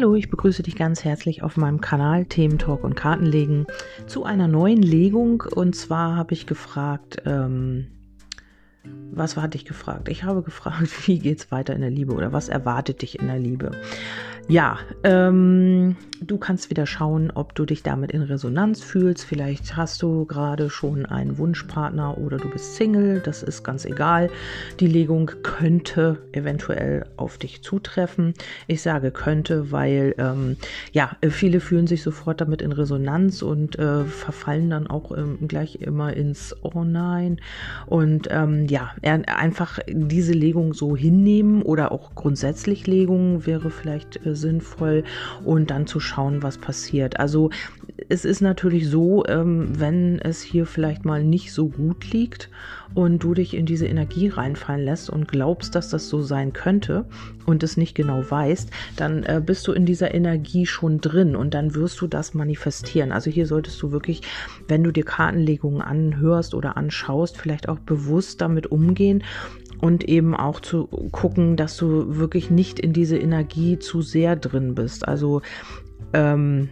Hallo, ich begrüße dich ganz herzlich auf meinem Kanal Themen Talk und Kartenlegen zu einer neuen Legung. Und zwar habe ich gefragt, ähm, was hatte ich gefragt? Ich habe gefragt, wie geht es weiter in der Liebe oder was erwartet dich in der Liebe? Ja, ähm, du kannst wieder schauen, ob du dich damit in Resonanz fühlst. Vielleicht hast du gerade schon einen Wunschpartner oder du bist Single. Das ist ganz egal. Die Legung könnte eventuell auf dich zutreffen. Ich sage könnte, weil ähm, ja, viele fühlen sich sofort damit in Resonanz und äh, verfallen dann auch ähm, gleich immer ins Oh nein. Und ähm, ja, einfach diese Legung so hinnehmen oder auch grundsätzlich Legungen wäre vielleicht äh, sinnvoll und dann zu schauen, was passiert. Also es ist natürlich so, ähm, wenn es hier vielleicht mal nicht so gut liegt und du dich in diese Energie reinfallen lässt und glaubst, dass das so sein könnte und es nicht genau weißt, dann äh, bist du in dieser Energie schon drin und dann wirst du das manifestieren. Also hier solltest du wirklich, wenn du dir Kartenlegungen anhörst oder anschaust, vielleicht auch bewusst damit umgehen und eben auch zu gucken, dass du wirklich nicht in diese Energie zu sehr drin bist. Also ähm,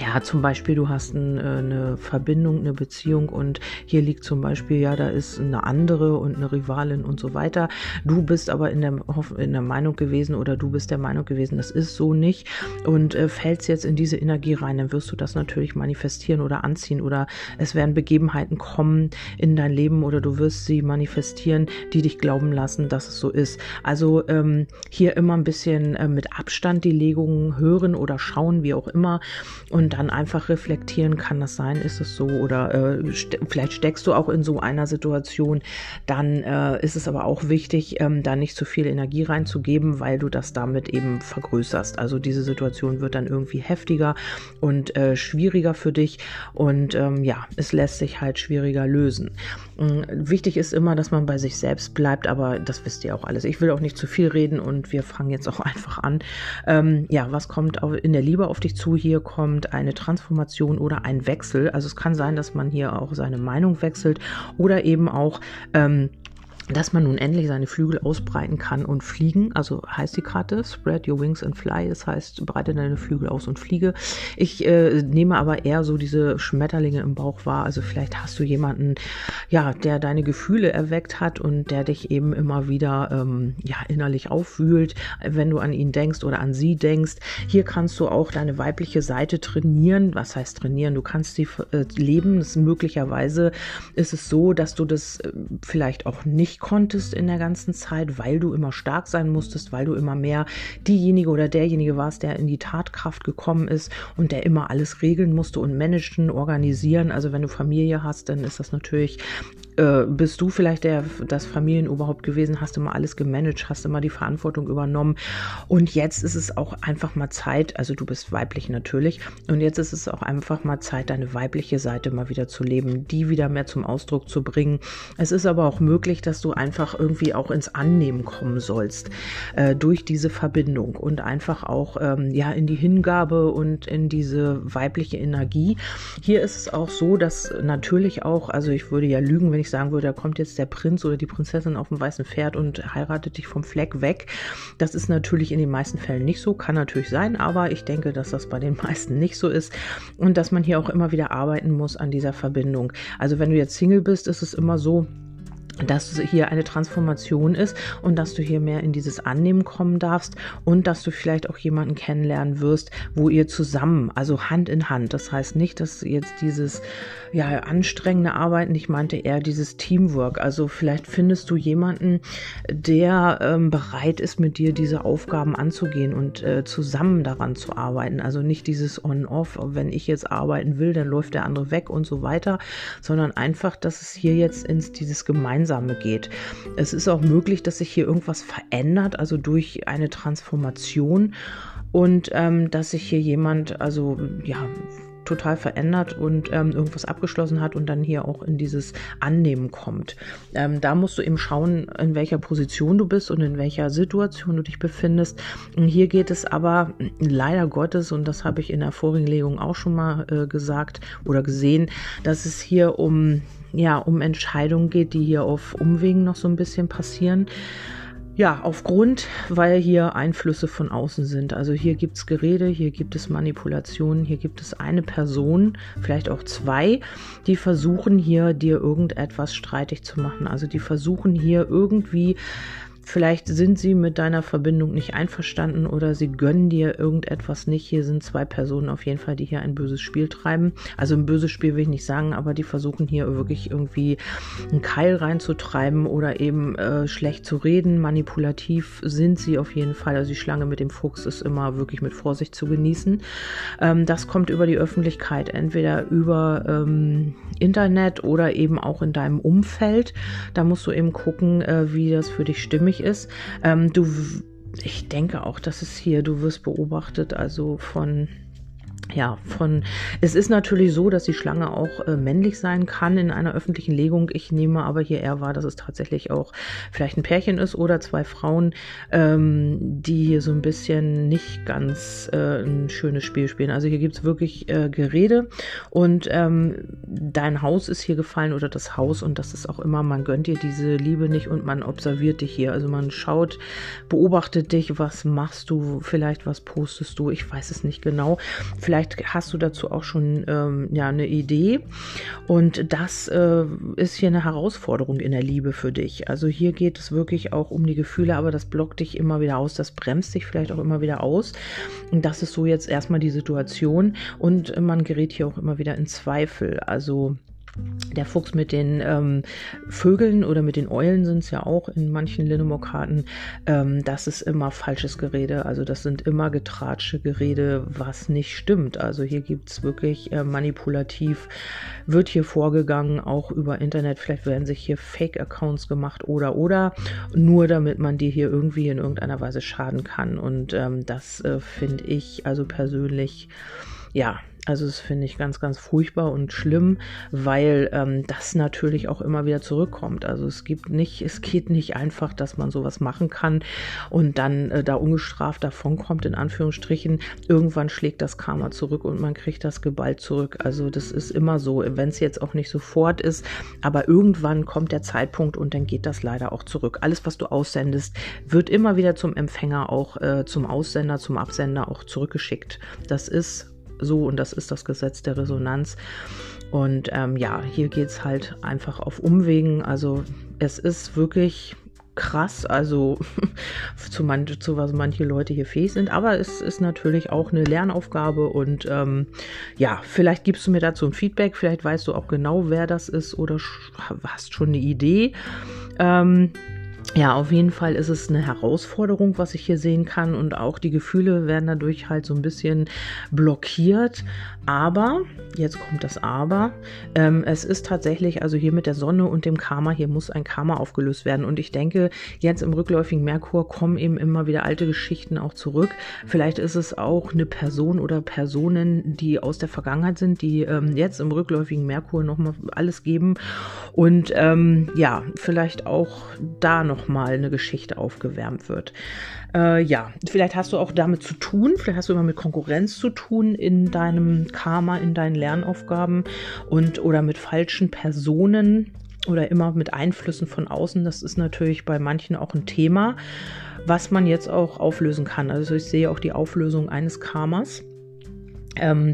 ja, zum Beispiel, du hast ein, äh, eine Verbindung, eine Beziehung und hier liegt zum Beispiel, ja, da ist eine andere und eine Rivalin und so weiter. Du bist aber in der, in der Meinung gewesen oder du bist der Meinung gewesen, das ist so nicht und äh, fällst jetzt in diese Energie rein, dann wirst du das natürlich manifestieren oder anziehen oder es werden Begebenheiten kommen in dein Leben oder du wirst sie manifestieren, die dich glauben lassen, dass es so ist. Also ähm, hier immer ein bisschen äh, mit Abstand die Legungen hören oder schauen, wie auch immer und dann einfach reflektieren, kann das sein, ist es so oder äh, st vielleicht steckst du auch in so einer Situation, dann äh, ist es aber auch wichtig, ähm, da nicht zu viel Energie reinzugeben, weil du das damit eben vergrößerst. Also diese Situation wird dann irgendwie heftiger und äh, schwieriger für dich und ähm, ja, es lässt sich halt schwieriger lösen. Ähm, wichtig ist immer, dass man bei sich selbst bleibt, aber das wisst ihr auch alles. Ich will auch nicht zu viel reden und wir fangen jetzt auch einfach an. Ähm, ja, was kommt in der Liebe auf dich zu? Hier kommt kommt eine Transformation oder ein Wechsel. Also es kann sein, dass man hier auch seine Meinung wechselt oder eben auch ähm, dass man nun endlich seine Flügel ausbreiten kann und fliegen. Also heißt die Karte Spread Your Wings and Fly. Das heißt, breite deine Flügel aus und fliege. Ich äh, nehme aber eher so diese Schmetterlinge im Bauch wahr. Also vielleicht hast du jemanden, ja, der deine Gefühle erweckt hat und der dich eben immer wieder ähm, ja, innerlich aufwühlt, wenn du an ihn denkst oder an sie denkst. Hier kannst du auch deine weibliche Seite trainieren. Was heißt trainieren? Du kannst sie äh, leben. Das möglicherweise ist es so, dass du das äh, vielleicht auch nicht nicht konntest in der ganzen Zeit, weil du immer stark sein musstest, weil du immer mehr diejenige oder derjenige warst, der in die Tatkraft gekommen ist und der immer alles regeln musste und managen, organisieren. Also wenn du Familie hast, dann ist das natürlich äh, bist du vielleicht der, das Familienoberhaupt gewesen, hast immer alles gemanagt, hast immer die Verantwortung übernommen. Und jetzt ist es auch einfach mal Zeit, also du bist weiblich natürlich, und jetzt ist es auch einfach mal Zeit, deine weibliche Seite mal wieder zu leben, die wieder mehr zum Ausdruck zu bringen. Es ist aber auch möglich, dass du einfach irgendwie auch ins Annehmen kommen sollst äh, durch diese Verbindung und einfach auch ähm, ja in die Hingabe und in diese weibliche Energie. Hier ist es auch so, dass natürlich auch, also ich würde ja lügen, wenn ich sagen würde, da kommt jetzt der Prinz oder die Prinzessin auf dem weißen Pferd und heiratet dich vom Fleck weg. Das ist natürlich in den meisten Fällen nicht so, kann natürlich sein, aber ich denke, dass das bei den meisten nicht so ist und dass man hier auch immer wieder arbeiten muss an dieser Verbindung. Also wenn du jetzt Single bist, ist es immer so, dass hier eine Transformation ist und dass du hier mehr in dieses Annehmen kommen darfst und dass du vielleicht auch jemanden kennenlernen wirst, wo ihr zusammen, also Hand in Hand, das heißt nicht, dass jetzt dieses ja anstrengende Arbeiten, ich meinte eher dieses Teamwork, also vielleicht findest du jemanden, der ähm, bereit ist, mit dir diese Aufgaben anzugehen und äh, zusammen daran zu arbeiten, also nicht dieses On-Off, wenn ich jetzt arbeiten will, dann läuft der andere weg und so weiter, sondern einfach, dass es hier jetzt ins dieses gemeinsame Gemeinsame geht. Es ist auch möglich, dass sich hier irgendwas verändert, also durch eine Transformation und ähm, dass sich hier jemand, also ja, total verändert und ähm, irgendwas abgeschlossen hat und dann hier auch in dieses Annehmen kommt. Ähm, da musst du eben schauen, in welcher Position du bist und in welcher Situation du dich befindest. Und hier geht es aber leider Gottes, und das habe ich in der vorigen Legung auch schon mal äh, gesagt oder gesehen, dass es hier um ja, um Entscheidungen geht, die hier auf Umwegen noch so ein bisschen passieren. Ja, aufgrund, weil hier Einflüsse von außen sind. Also hier gibt es Gerede, hier gibt es Manipulationen, hier gibt es eine Person, vielleicht auch zwei, die versuchen hier dir irgendetwas streitig zu machen. Also die versuchen hier irgendwie Vielleicht sind sie mit deiner Verbindung nicht einverstanden oder sie gönnen dir irgendetwas nicht. Hier sind zwei Personen auf jeden Fall, die hier ein böses Spiel treiben. Also ein böses Spiel will ich nicht sagen, aber die versuchen hier wirklich irgendwie einen Keil reinzutreiben oder eben äh, schlecht zu reden. Manipulativ sind sie auf jeden Fall. Also die Schlange mit dem Fuchs ist immer wirklich mit Vorsicht zu genießen. Ähm, das kommt über die Öffentlichkeit, entweder über ähm, Internet oder eben auch in deinem Umfeld. Da musst du eben gucken, äh, wie das für dich stimmig möglich ist. Ähm, du, ich denke auch, dass es hier, du wirst beobachtet, also von ja, von es ist natürlich so, dass die Schlange auch äh, männlich sein kann in einer öffentlichen Legung. Ich nehme aber hier eher wahr, dass es tatsächlich auch vielleicht ein Pärchen ist oder zwei Frauen, ähm, die hier so ein bisschen nicht ganz äh, ein schönes Spiel spielen. Also hier gibt es wirklich äh, Gerede und ähm, dein Haus ist hier gefallen oder das Haus und das ist auch immer, man gönnt dir diese Liebe nicht und man observiert dich hier. Also man schaut, beobachtet dich, was machst du, vielleicht was postest du, ich weiß es nicht genau. Vielleicht hast du dazu auch schon ähm, ja, eine Idee. Und das äh, ist hier eine Herausforderung in der Liebe für dich. Also hier geht es wirklich auch um die Gefühle, aber das blockt dich immer wieder aus, das bremst dich vielleicht auch immer wieder aus. Und das ist so jetzt erstmal die Situation. Und man gerät hier auch immer wieder in Zweifel. Also der Fuchs mit den ähm, Vögeln oder mit den Eulen sind es ja auch in manchen Linnemore-Karten. Ähm, das ist immer falsches Gerede. Also das sind immer getratsche Gerede, was nicht stimmt. Also hier gibt es wirklich äh, manipulativ, wird hier vorgegangen, auch über Internet. Vielleicht werden sich hier Fake-Accounts gemacht oder oder. Nur damit man dir hier irgendwie in irgendeiner Weise schaden kann. Und ähm, das äh, finde ich also persönlich, ja, also das finde ich ganz, ganz furchtbar und schlimm, weil ähm, das natürlich auch immer wieder zurückkommt. Also es gibt nicht, es geht nicht einfach, dass man sowas machen kann und dann äh, da ungestraft davonkommt, in Anführungsstrichen. Irgendwann schlägt das Karma zurück und man kriegt das geballt zurück. Also das ist immer so, wenn es jetzt auch nicht sofort ist, aber irgendwann kommt der Zeitpunkt und dann geht das leider auch zurück. Alles, was du aussendest, wird immer wieder zum Empfänger auch, äh, zum Aussender, zum Absender auch zurückgeschickt. Das ist so und das ist das Gesetz der Resonanz. Und ähm, ja, hier geht es halt einfach auf Umwegen. Also es ist wirklich krass, also zu, man, zu was manche Leute hier fähig sind. Aber es ist natürlich auch eine Lernaufgabe und ähm, ja, vielleicht gibst du mir dazu ein Feedback, vielleicht weißt du auch genau, wer das ist oder hast schon eine Idee. Ähm, ja, auf jeden Fall ist es eine Herausforderung, was ich hier sehen kann und auch die Gefühle werden dadurch halt so ein bisschen blockiert. Aber, jetzt kommt das Aber, ähm, es ist tatsächlich, also hier mit der Sonne und dem Karma, hier muss ein Karma aufgelöst werden. Und ich denke, jetzt im rückläufigen Merkur kommen eben immer wieder alte Geschichten auch zurück. Vielleicht ist es auch eine Person oder Personen, die aus der Vergangenheit sind, die ähm, jetzt im rückläufigen Merkur nochmal alles geben. Und ähm, ja, vielleicht auch da noch nochmal eine Geschichte aufgewärmt wird. Äh, ja, vielleicht hast du auch damit zu tun, vielleicht hast du immer mit Konkurrenz zu tun in deinem Karma, in deinen Lernaufgaben und oder mit falschen Personen oder immer mit Einflüssen von außen. Das ist natürlich bei manchen auch ein Thema, was man jetzt auch auflösen kann. Also ich sehe auch die Auflösung eines Karmas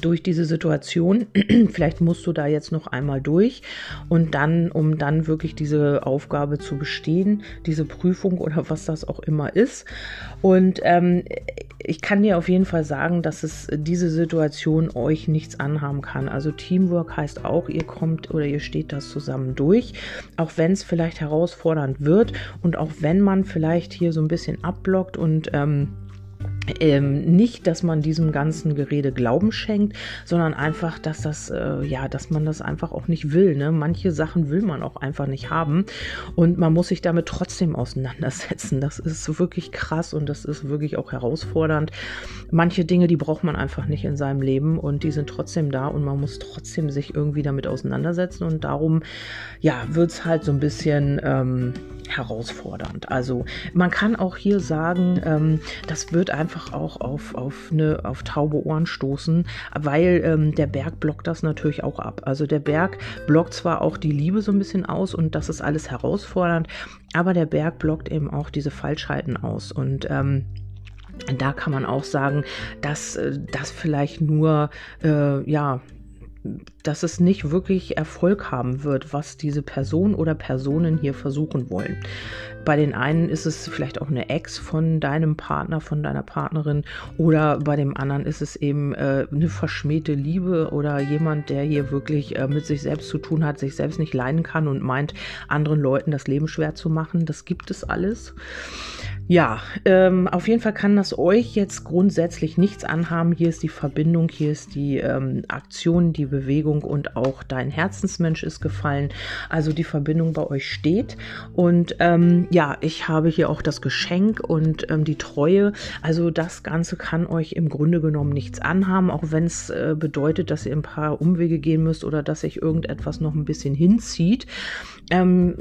durch diese Situation. Vielleicht musst du da jetzt noch einmal durch und dann, um dann wirklich diese Aufgabe zu bestehen, diese Prüfung oder was das auch immer ist. Und ähm, ich kann dir auf jeden Fall sagen, dass es diese Situation euch nichts anhaben kann. Also Teamwork heißt auch, ihr kommt oder ihr steht das zusammen durch, auch wenn es vielleicht herausfordernd wird und auch wenn man vielleicht hier so ein bisschen abblockt und ähm, ähm, nicht, dass man diesem ganzen Gerede Glauben schenkt, sondern einfach, dass das, äh, ja, dass man das einfach auch nicht will. Ne? Manche Sachen will man auch einfach nicht haben und man muss sich damit trotzdem auseinandersetzen. Das ist wirklich krass und das ist wirklich auch herausfordernd. Manche Dinge, die braucht man einfach nicht in seinem Leben und die sind trotzdem da und man muss trotzdem sich irgendwie damit auseinandersetzen und darum, ja, wird es halt so ein bisschen, ähm, herausfordernd. Also man kann auch hier sagen, ähm, das wird einfach auch auf, auf, eine, auf taube Ohren stoßen, weil ähm, der Berg blockt das natürlich auch ab. Also der Berg blockt zwar auch die Liebe so ein bisschen aus und das ist alles herausfordernd, aber der Berg blockt eben auch diese Falschheiten aus und ähm, da kann man auch sagen, dass äh, das vielleicht nur äh, ja dass es nicht wirklich Erfolg haben wird, was diese Person oder Personen hier versuchen wollen. Bei den einen ist es vielleicht auch eine Ex von deinem Partner, von deiner Partnerin oder bei dem anderen ist es eben äh, eine verschmähte Liebe oder jemand, der hier wirklich äh, mit sich selbst zu tun hat, sich selbst nicht leiden kann und meint, anderen Leuten das Leben schwer zu machen. Das gibt es alles. Ja, ähm, auf jeden Fall kann das euch jetzt grundsätzlich nichts anhaben. Hier ist die Verbindung, hier ist die ähm, Aktion, die Bewegung und auch dein Herzensmensch ist gefallen. Also die Verbindung bei euch steht. Und ähm, ja, ich habe hier auch das Geschenk und ähm, die Treue. Also das Ganze kann euch im Grunde genommen nichts anhaben, auch wenn es äh, bedeutet, dass ihr ein paar Umwege gehen müsst oder dass sich irgendetwas noch ein bisschen hinzieht. Ähm,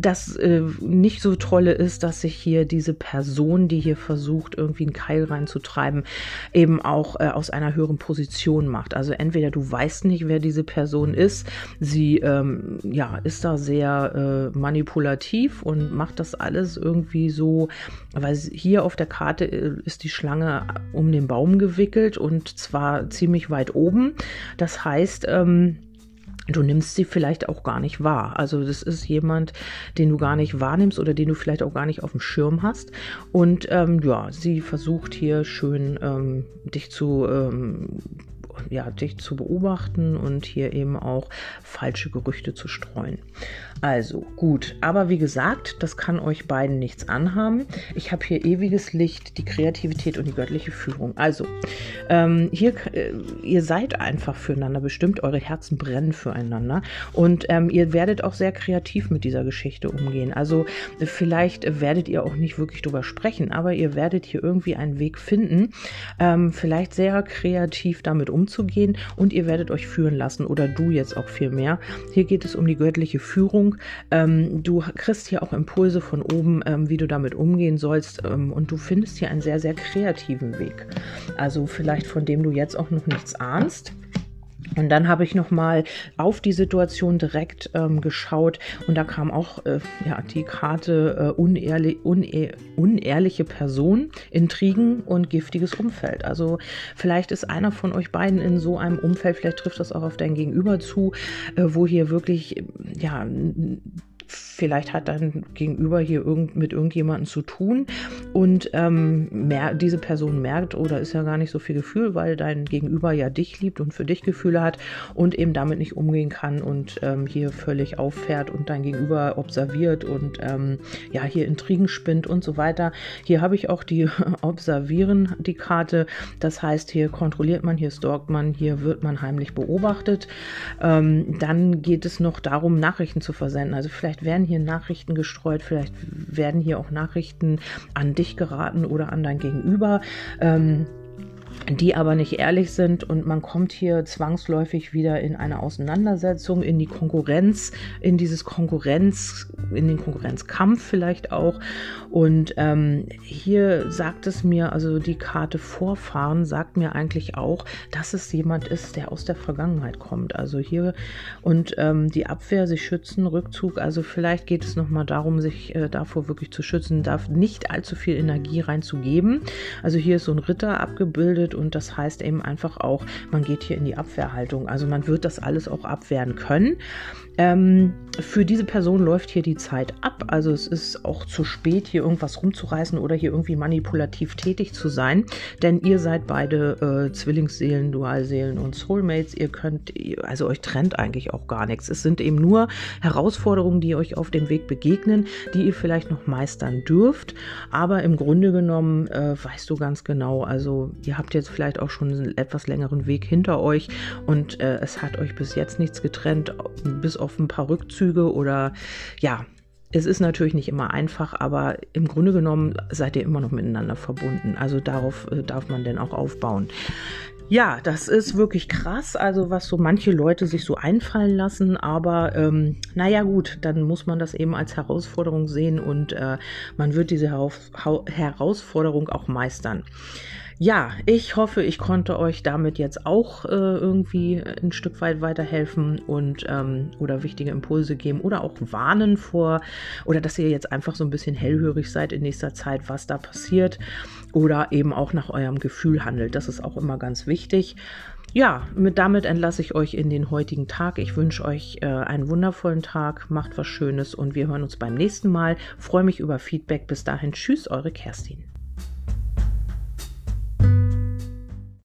das äh, nicht so tolle ist, dass sich hier diese Person, die hier versucht, irgendwie einen Keil reinzutreiben, eben auch äh, aus einer höheren Position macht. Also entweder du weißt nicht, wer diese Person ist, sie ähm, ja ist da sehr äh, manipulativ und macht das alles irgendwie so, weil hier auf der Karte äh, ist die Schlange um den Baum gewickelt und zwar ziemlich weit oben. Das heißt, ähm, du nimmst sie vielleicht auch gar nicht wahr. Also das ist jemand, den du gar nicht wahrnimmst oder den du vielleicht auch gar nicht auf dem Schirm hast. Und ähm, ja, sie versucht hier schön ähm, dich zu ähm, ja, dich zu beobachten und hier eben auch falsche Gerüchte zu streuen. Also gut, aber wie gesagt, das kann euch beiden nichts anhaben. Ich habe hier ewiges Licht, die Kreativität und die göttliche Führung. Also ähm, hier, äh, ihr seid einfach füreinander bestimmt, eure Herzen brennen füreinander und ähm, ihr werdet auch sehr kreativ mit dieser Geschichte umgehen. Also vielleicht werdet ihr auch nicht wirklich drüber sprechen, aber ihr werdet hier irgendwie einen Weg finden, ähm, vielleicht sehr kreativ damit umzugehen und ihr werdet euch führen lassen oder du jetzt auch viel mehr. Hier geht es um die göttliche Führung. Ähm, du kriegst hier auch Impulse von oben, ähm, wie du damit umgehen sollst. Ähm, und du findest hier einen sehr, sehr kreativen Weg. Also vielleicht von dem du jetzt auch noch nichts ahnst. Und dann habe ich nochmal auf die Situation direkt ähm, geschaut und da kam auch äh, ja, die Karte äh, unehrli unehr unehrliche Person, Intrigen und giftiges Umfeld. Also vielleicht ist einer von euch beiden in so einem Umfeld, vielleicht trifft das auch auf dein Gegenüber zu, äh, wo hier wirklich ja vielleicht hat dein Gegenüber hier irgend, mit irgendjemandem zu tun und ähm, mer diese Person merkt, oder oh, ist ja gar nicht so viel Gefühl, weil dein Gegenüber ja dich liebt und für dich Gefühle hat und eben damit nicht umgehen kann und ähm, hier völlig auffährt und dein Gegenüber observiert und ähm, ja, hier Intrigen spinnt und so weiter. Hier habe ich auch die Observieren, die Karte. Das heißt, hier kontrolliert man, hier stalkt man, hier wird man heimlich beobachtet. Ähm, dann geht es noch darum, Nachrichten zu versenden. Also vielleicht werden hier Nachrichten gestreut, vielleicht werden hier auch Nachrichten an dich geraten oder an dein Gegenüber. Ähm, die aber nicht ehrlich sind und man kommt hier zwangsläufig wieder in eine Auseinandersetzung, in die Konkurrenz, in dieses Konkurrenz, in den Konkurrenzkampf vielleicht auch. Und ähm, hier sagt es mir, also die Karte Vorfahren sagt mir eigentlich auch, dass es jemand ist, der aus der Vergangenheit kommt. Also hier und ähm, die Abwehr, sich schützen, Rückzug. Also vielleicht geht es nochmal darum, sich äh, davor wirklich zu schützen, darf nicht allzu viel Energie reinzugeben. Also hier ist so ein Ritter abgebildet und das heißt eben einfach auch, man geht hier in die Abwehrhaltung. Also man wird das alles auch abwehren können. Ähm, für diese Person läuft hier die Zeit ab. Also es ist auch zu spät, hier irgendwas rumzureißen oder hier irgendwie manipulativ tätig zu sein. Denn ihr seid beide äh, Zwillingsseelen, Dualseelen und Soulmates. Ihr könnt, also euch trennt eigentlich auch gar nichts. Es sind eben nur Herausforderungen, die euch auf dem Weg begegnen, die ihr vielleicht noch meistern dürft. Aber im Grunde genommen äh, weißt du ganz genau, also ihr habt jetzt vielleicht auch schon einen etwas längeren Weg hinter euch und äh, es hat euch bis jetzt nichts getrennt, bis auf ein paar Rückzüge oder ja, es ist natürlich nicht immer einfach, aber im Grunde genommen seid ihr immer noch miteinander verbunden. Also darauf äh, darf man denn auch aufbauen. Ja, das ist wirklich krass, also was so manche Leute sich so einfallen lassen, aber ähm, naja gut, dann muss man das eben als Herausforderung sehen und äh, man wird diese Herausforderung auch meistern. Ja, ich hoffe, ich konnte euch damit jetzt auch äh, irgendwie ein Stück weit weiterhelfen und ähm, oder wichtige Impulse geben oder auch warnen vor oder dass ihr jetzt einfach so ein bisschen hellhörig seid in nächster Zeit, was da passiert oder eben auch nach eurem Gefühl handelt. Das ist auch immer ganz wichtig. Ja, mit, damit entlasse ich euch in den heutigen Tag. Ich wünsche euch äh, einen wundervollen Tag, macht was Schönes und wir hören uns beim nächsten Mal. Freue mich über Feedback. Bis dahin, tschüss, eure Kerstin.